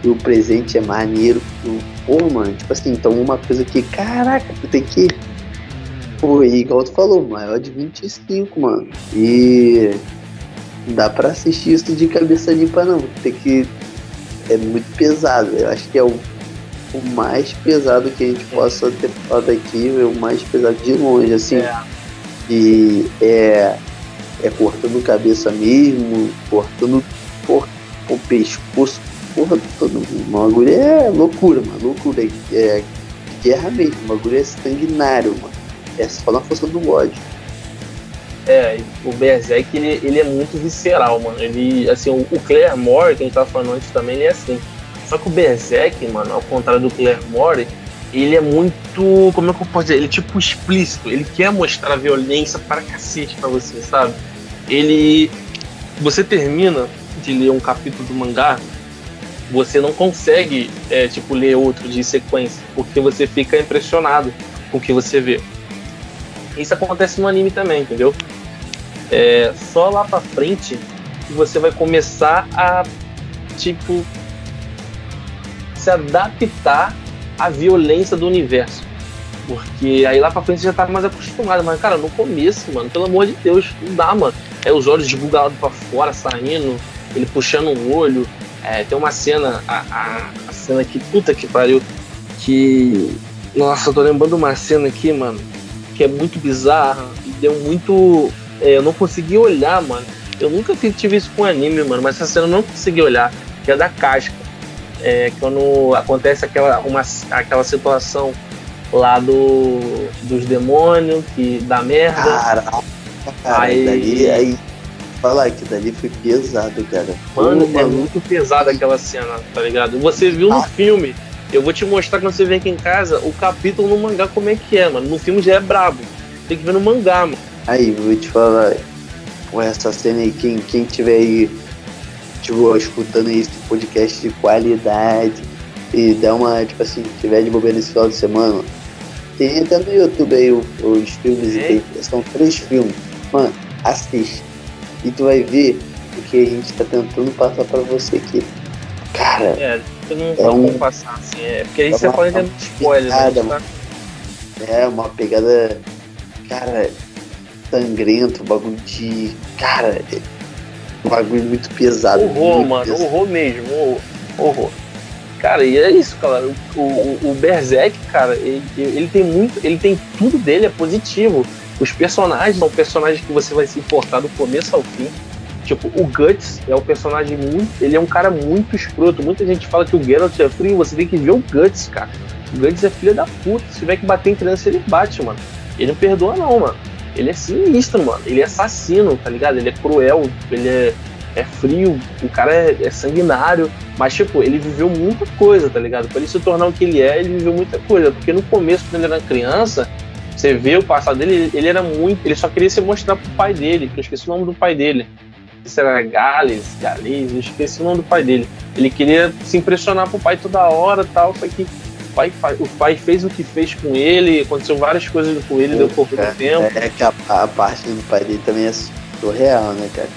E o presente é maneiro. Pô, mano, tipo assim, então uma coisa que, caraca, tu tem que. Pô, e igual tu falou, maior de 25, mano. E dá para assistir isso de cabeça limpa não. Tem que. É muito pesado. Eu acho que é o, o mais pesado que a gente possa ter falado aqui, é o mais pesado de longe, assim. É. E é, é cortando cabeça mesmo, cortando por, o pescoço, porra, todo o bagulho é loucura, mano. Loucura. É guerra mesmo, o bagulho é sanguinário, mano. é só na força do ódio. É, o Berserk ele, ele é muito visceral, mano. Ele, assim, o, o Claremore, que a gente tava falando antes também, ele é assim. Só que o Berserk, mano, ao contrário do Claremore, ele é muito. Como é que eu posso dizer? Ele é tipo explícito. Ele quer mostrar violência para cacete pra você, sabe? Ele. Você termina de ler um capítulo do mangá, você não consegue, é, tipo, ler outro de sequência, porque você fica impressionado com o que você vê. Isso acontece no anime também, entendeu? É só lá pra frente que você vai começar a, tipo, se adaptar à violência do universo. Porque aí lá pra frente você já tá mais acostumado. Mas, cara, no começo, mano, pelo amor de Deus, não dá, mano. É os olhos desbugalados pra fora, saindo, ele puxando o olho. É, tem uma cena, a, a, a, cena que, puta que pariu, que. Nossa, eu tô lembrando uma cena aqui, mano, que é muito bizarra e deu muito. É, eu não consegui olhar, mano. Eu nunca tive isso com anime, mano, mas essa cena eu não consegui olhar, que é da casca. É, quando acontece aquela, uma, aquela situação lá do, dos demônios que dá merda. Caraca, cara, aí, dali, aí falar que dali foi pesado, cara. Mano, Pô, é muito pesado aquela cena, tá ligado? Você viu no ah. filme. Eu vou te mostrar quando você vem aqui em casa o capítulo no mangá como é que é, mano. No filme já é brabo. Tem que ver no mangá, mano. Aí, vou te falar. Com essa cena aí, quem, quem tiver aí, tipo, escutando esse podcast de qualidade e dá uma, tipo assim, tiver de bobeira nesse final de semana, tem até no YouTube aí os, os filmes, é? tem, são três filmes. Mano, assiste e tu vai ver o que a gente tá tentando passar pra você aqui. Cara. É, eu não é um, passar assim. É, porque aí é você pode ter spoiler, né, pegada, né? É, uma pegada. Cara, sangrento, bagulho de. Cara, é um bagulho muito pesado. Horror, muito mano, pesado. horror mesmo, horror. horror. Cara, e é isso, cara. O, o, o Berserk, cara, ele, ele tem muito. Ele tem tudo dele, é positivo os personagens são personagens que você vai se importar do começo ao fim. Tipo, o Guts é um personagem muito. Ele é um cara muito escroto. Muita gente fala que o Geralt é frio. Você tem que ver o Guts, cara. O Guts é filho da puta. Se tiver que bater em criança, ele bate, mano. Ele não perdoa, não, mano. Ele é sinistro, mano. Ele é assassino, tá ligado? Ele é cruel. Ele é, é frio. O cara é, é sanguinário. Mas, tipo, ele viveu muita coisa, tá ligado? Pra ele se tornar o que ele é, ele viveu muita coisa. Porque no começo, quando ele era criança, você vê o passado dele, ele era muito. Ele só queria se mostrar pro pai dele, que eu esqueci o nome do pai dele. Isso era Gales, Gales, eu esqueci o nome do pai dele. Ele queria se impressionar pro pai toda hora tal, só que o pai, o pai fez o que fez com ele, aconteceu várias coisas com ele, deu pouco é, tempo. É que a, a, parte do pai dele também é surreal, né, cara?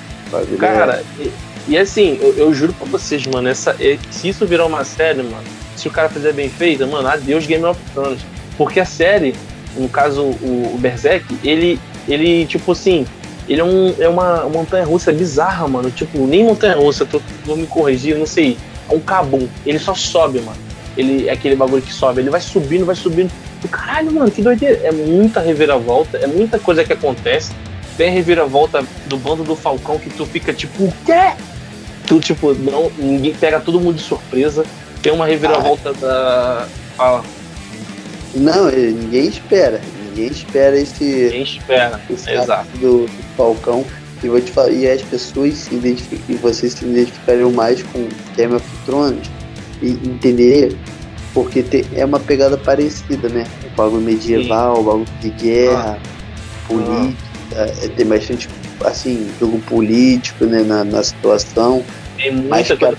Cara, é... e, e, assim, eu, eu, juro pra vocês, mano, essa, se isso virar uma série, mano, se o cara fizer bem feito, mano, adeus Game of Thrones. Porque a série, no caso o, o Berserk, ele, ele, tipo assim, ele é, um, é uma montanha russa bizarra, mano. Tipo, nem montanha russa, tô, vou me corrigir, não sei. É um cabum. Ele só sobe, mano. Ele é aquele bagulho que sobe. Ele vai subindo, vai subindo. E, caralho, mano, que doideira. É muita reviravolta, é muita coisa que acontece. Tem a reviravolta do bando do Falcão que tu fica tipo, o quê? Tu, tipo, não, ninguém pega todo mundo de surpresa. Tem uma reviravolta ah. da. Fala. Não, ninguém espera. Ninguém espera esse. Ninguém espera. Esse Exato. Do, do, Falcão. E vou te falar, e as pessoas se identificam, e vocês se identificariam mais com Game of Thrones e entender porque te, é uma pegada parecida, né? O bagulho medieval, o bagulho de guerra, ah. política, ah. tem bastante assim, jogo político né, na, na situação. Tem muita Mas, cara,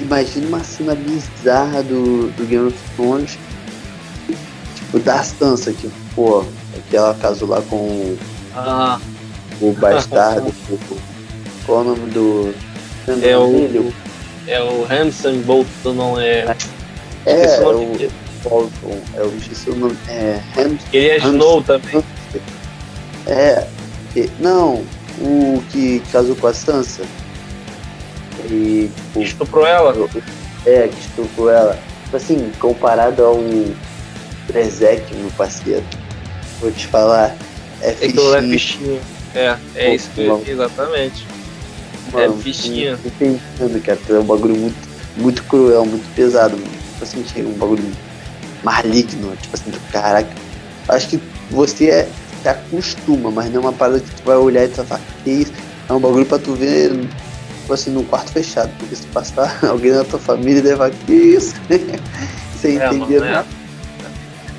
imagina uma cena bizarra do, do Game of Thrones o da Sansa, que, pô, aquela casou lá com ah. o bastardo. [LAUGHS] qual o nome do. É o, é o Hanson Bolton, não é. É, é o Bolton, é o o nome. É, Ham, Ele é Snow também. É, não, o que casou com a Sansa. E, estuprou ela? É, que estuprou ela. Tipo assim, comparado ao Prezek, meu parceiro. Vou te falar. É, é fichinha. É fichinha. É, é isso que eu, exatamente. Mano, é fichinha. Eu pensando, cara, é um bagulho muito, muito cruel, muito pesado, mano. Tipo assim, chega um bagulho maligno, tipo assim, caraca. Acho que você é, se acostuma, mas não é uma parada que tu vai olhar e tu vai falar, que isso? É um bagulho pra tu ver, tipo assim, num quarto fechado. Porque se passar [LAUGHS] alguém da tua família deve falar, que isso? [LAUGHS] Sem é, entender mano, nada. É.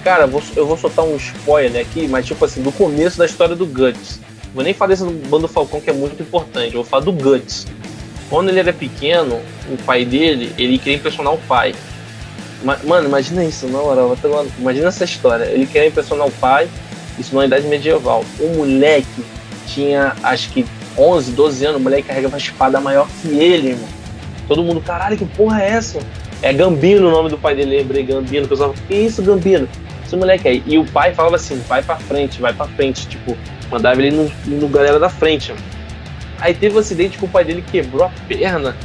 Cara, eu vou soltar um spoiler aqui, mas tipo assim, do começo da história do Guts. Vou nem falar desse Bando Falcão que é muito importante, eu vou falar do Guts. Quando ele era pequeno, o pai dele, ele queria impressionar o pai. Mano, imagina isso, na hora, imagina essa história. Ele queria impressionar o pai, isso na idade medieval. O moleque tinha, acho que 11, 12 anos, o moleque carregava uma espada maior que ele, irmão. Todo mundo, caralho, que porra é essa? É Gambino o nome do pai dele, lembrei, Gambino. O pessoal, que isso, Gambino? Esse moleque aí. E o pai falava assim, vai pra frente, vai pra frente. Tipo, mandava ele no, no galera da frente. Aí teve um acidente que o pai dele quebrou a perna,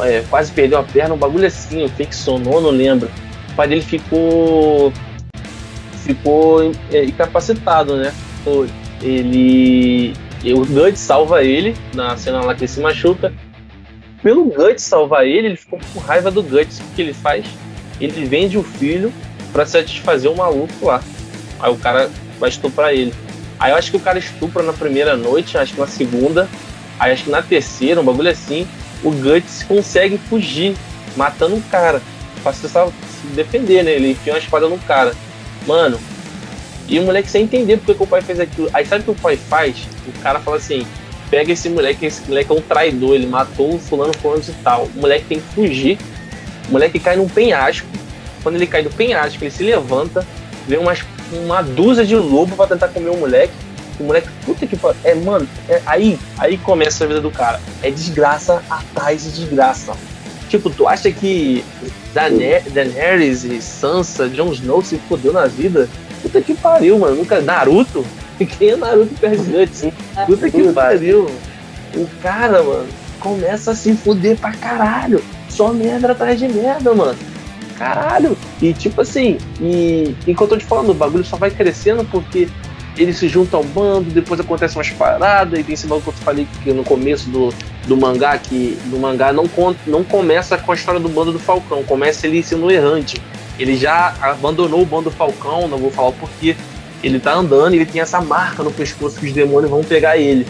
é, quase perdeu a perna, um bagulho assim, o que sonou, não lembro. O pai dele ficou ficou é, incapacitado, né? Ele o Guts salva ele na cena lá que ele se machuca. Pelo Guts salvar ele, ele ficou com raiva do Guts. O que ele faz? Ele vende o filho para satisfazer o maluco lá. Aí o cara vai estuprar ele. Aí eu acho que o cara estupra na primeira noite, acho que na segunda, aí acho que na terceira, um bagulho assim, o Guts consegue fugir, matando um cara. Pra se defender, né? Ele enfia uma espada no cara. Mano, e o moleque sem entender porque que o pai fez aquilo. Aí sabe o que o pai faz? O cara fala assim: pega esse moleque, esse moleque é um traidor, ele matou o fulano, fulano e tal. O moleque tem que fugir. O moleque cai num penhasco. Quando ele cai do penhasco, ele se levanta, vê umas, uma dúzia de lobo para tentar comer o moleque. O moleque, puta que pariu. É, mano, é, aí, aí começa a vida do cara. É desgraça atrás de desgraça. Tipo, tu acha que Daenerys e Sansa, Jon Snow se fodeu na vida? Puta que pariu, mano. Nunca. Naruto? [LAUGHS] Quem é Naruto perde Guts? Puta que pariu. O cara, mano, começa a se fuder pra caralho. Só merda atrás de merda, mano. Caralho. E tipo assim, e enquanto eu tô te falando, o bagulho só vai crescendo porque ele se junta ao bando, depois acontece umas paradas, e tem esse bagulho que eu falei que no começo do, do mangá, que do mangá não, não começa com a história do bando do Falcão, começa ele sendo errante. Ele já abandonou o bando do Falcão, não vou falar o porquê. Ele tá andando e ele tem essa marca no pescoço que os demônios vão pegar ele.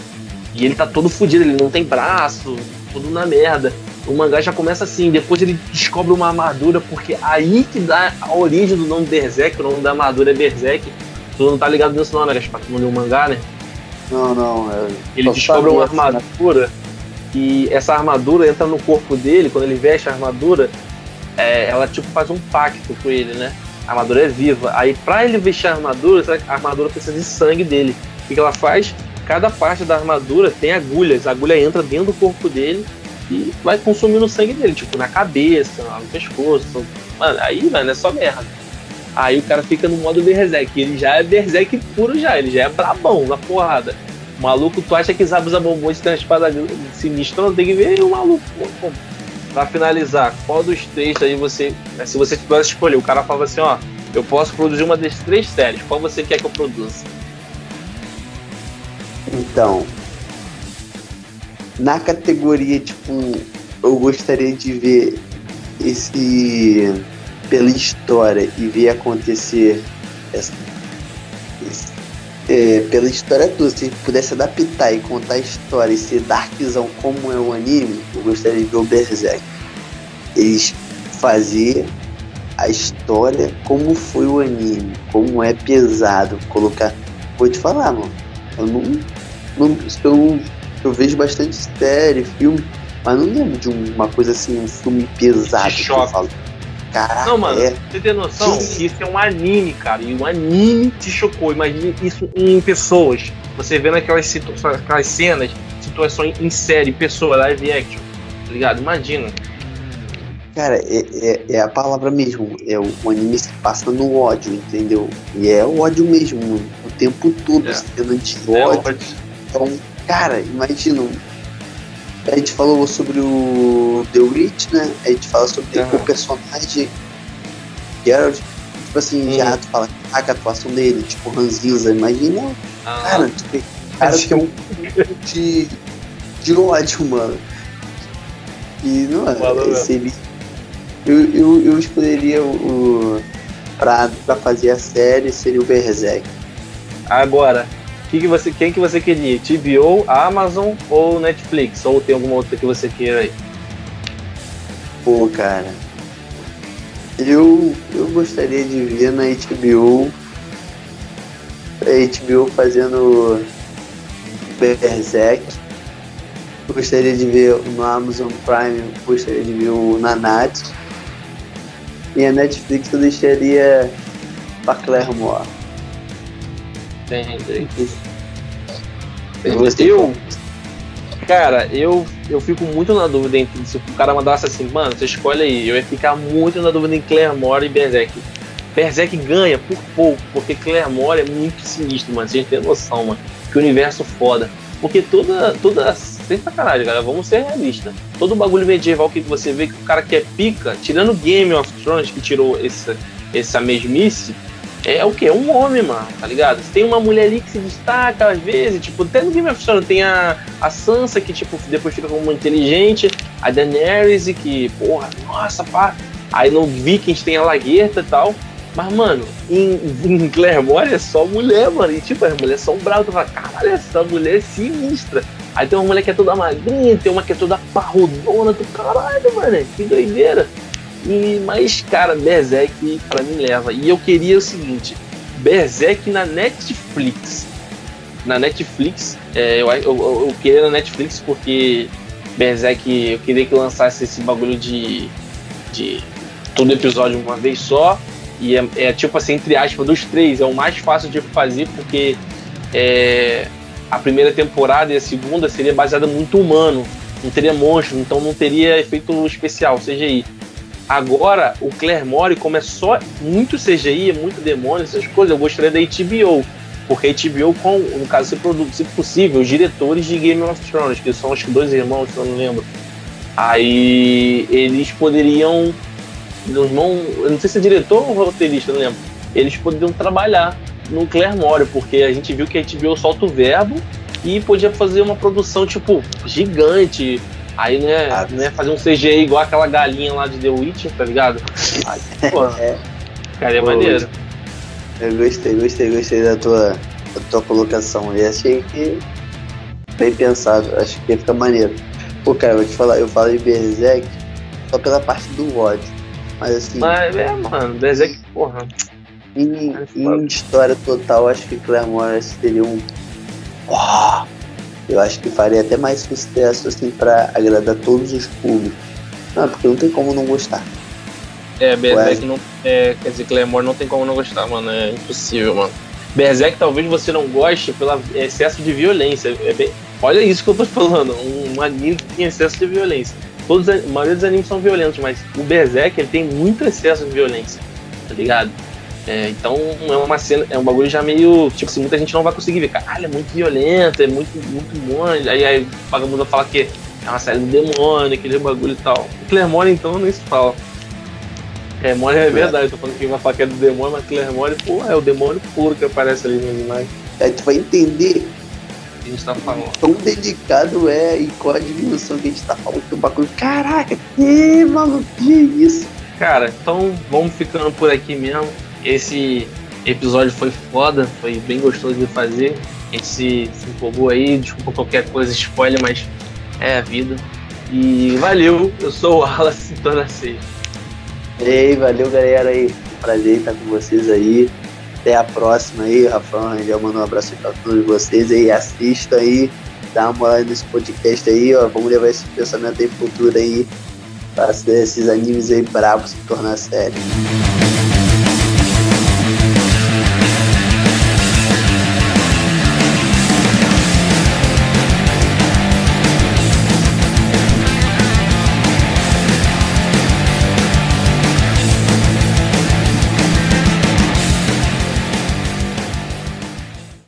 E ele tá todo fodido, ele não tem braço, tudo na merda. O mangá já começa assim, depois ele descobre uma armadura, porque aí que dá a origem do nome Berserk, o nome da armadura é Berserk, Tu não tá ligado nisso não, né, Gaspar? Tu não leu o mangá, né? Não, não. É... Ele descobre uma assim, né? armadura e essa armadura entra no corpo dele, quando ele veste a armadura, é, ela tipo faz um pacto com ele, né? A armadura é viva. Aí pra ele vestir a armadura, a armadura precisa de sangue dele. O que ela faz? Cada parte da armadura tem agulhas. A agulha entra dentro do corpo dele e vai consumindo o sangue dele, tipo na cabeça, no pescoço. Mano, aí, mano, é só merda. Aí o cara fica no modo Berserk. Ele já é Berserk puro já, ele já é brabão na porrada. O maluco, tu acha que Zabuza Bombons tem uma espada sinistra? Não tem que ver o maluco. Pô, pra finalizar, qual dos três aí você. Se você tivesse escolher, o cara fala assim, ó, eu posso produzir uma das três séries. Qual você quer que eu produza? Então. Na categoria, tipo, eu gostaria de ver esse pela história e ver acontecer essa, é, pela história toda, se pudesse adaptar e contar a história e ser darkzão como é o anime, eu gostaria de ver o Berserk. Eles fazer a história como foi o anime, como é pesado, colocar. Vou te falar, mano. Eu não. não eu, eu vejo bastante série, filme, mas não lembro de uma coisa assim, um filme pesado que eu falo. Caraca, não, mano, é. você tem noção que isso é um anime, cara. E o anime te chocou. Imagine isso em pessoas. Você vendo aquelas, aquelas cenas, situações em série, pessoa, live action. Tá ligado? Imagina. Cara, é, é, é, a palavra mesmo. É o, o anime se passa no ódio, entendeu? E é o ódio mesmo, o tempo todo, é. cena de é ódio. Então, cara, imagina a gente falou sobre o The Witch, né? A gente fala sobre uhum. o personagem Geralt. Tipo assim, uhum. já tu fala, a atuação dele, tipo Ranzinza, imagina. Uhum. Cara, tipo, cara que é um de, de ódio, mano. E não é, seria. Eu, eu, eu escolheria o. o pra, pra fazer a série seria o Berserk. Agora, que que você, quem que você queria? TBO, Amazon ou Netflix? Ou tem alguma outra que você queira aí? Pô, cara. Eu, eu gostaria de ver na HBO a HBO fazendo Berserk. Gostaria de ver no Amazon Prime, gostaria de ver o Nanat. E a Netflix eu deixaria pra Claire Moore. Entendi. Eu, cara, eu, eu fico muito na dúvida entre se o cara mandasse assim, mano, você escolhe aí. Eu ia ficar muito na dúvida em Claremore e Berserk. Berserk ganha por pouco, porque Claremore é muito sinistro, mano. Vocês têm noção, mano. Que universo foda. Porque toda. toda sem sacanagem, galera, vamos ser realistas. Todo bagulho medieval que você vê que o cara que é pica, tirando Game of Thrones, que tirou essa, essa mesmice, é o que? É um homem, mano, tá ligado? Tem uma mulher ali que se destaca às vezes, tipo, até no Game of Thrones tem a, a Sansa, que tipo, depois fica como inteligente, a Daenerys, que, porra, nossa, pá. Aí no Vikings tem a Laguerta e tal. Mas, mano, em, em Claremore é só mulher, mano. E tipo, as mulheres são bravas. Tu fala, caralho, essa mulher é sinistra. Aí tem uma mulher que é toda magrinha, tem uma que é toda parrudona. Tu, caralho, mano, que doideira. E, mas, cara, Berserk pra mim leva. E eu queria o seguinte: Berserk na Netflix. Na Netflix, é, eu, eu, eu, queria na Netflix porque Berserk, eu queria que lançasse esse bagulho de, de todo episódio uma vez só. E é, é, tipo assim, entre aspas, dos três, é o mais fácil de fazer porque é, a primeira temporada e a segunda seria baseada muito humano, não teria monstro, então não teria efeito especial, CGI. Agora, o Claremore, como é só muito CGI, é muito demônio, essas coisas, eu gostaria da HBO. Porque a HBO, com, no caso, se, produz, se possível, os diretores de Game of Thrones, que são acho que dois irmãos, se eu não lembro. Aí eles poderiam. Irmão, eu não sei se é diretor ou roteirista, não lembro. Eles poderiam trabalhar no Claremore, porque a gente viu que a HBO solta o verbo e podia fazer uma produção, tipo, gigante, Aí não é, ah, não é fazer um CGI igual aquela galinha lá de The Witcher, tá ligado? Aí, pô, [LAUGHS] é. Cara, é pô, maneiro. Eu gostei, gostei, gostei da tua, da tua colocação. E achei que. Bem pensado, acho que ia ficar maneiro. Pô, cara, eu vou te falar, eu falo de Berserk só pela parte do ódio. Mas assim. Mas é, mano, Berserk, porra. Em, em história total, acho que Claremont seria um. Oh! Eu acho que faria até mais sucesso assim para agradar todos os públicos. Não, porque não tem como não gostar. É, Berserk não. É, quer dizer, Claymore não tem como não gostar, mano. É impossível, mano. Berserk talvez você não goste pelo excesso de violência. É bem, olha isso que eu tô falando. Um anime que tem excesso de violência. Todos, a maioria dos animes são violentos, mas o Berserk ele tem muito excesso de violência. Tá ligado? É, então é uma cena, é um bagulho já meio. Tipo assim, muita gente não vai conseguir ver. Caralho, é muito violento, é muito, muito bom. Aí, aí o vagabundo fala que é uma série do demônio, aquele bagulho e tal. O Clermont, então, nem se fala. Clermont é verdade, tô falando que vai falar que é do demônio, mas Clermont, pô, é o demônio puro que aparece ali no imagem. Aí tu vai entender a gente tá falando. Tão delicado é e qual a dimensão que a gente tá falando que o bagulho. Caraca, que maluco, que isso? Cara, então vamos ficando por aqui mesmo. Esse episódio foi foda, foi bem gostoso de fazer. A gente se, se empolgou aí, desculpa qualquer coisa, spoiler, mas é a vida. E valeu, eu sou o Wallace Tonacei. Ei, valeu galera aí, prazer estar com vocês aí. Até a próxima aí, Rafael Rangel manda um abraço para todos vocês aí, assista aí, dá uma olhada nesse podcast aí, ó, vamos levar esse pensamento aí futuro aí, para esses animes aí bravos se tornar sério.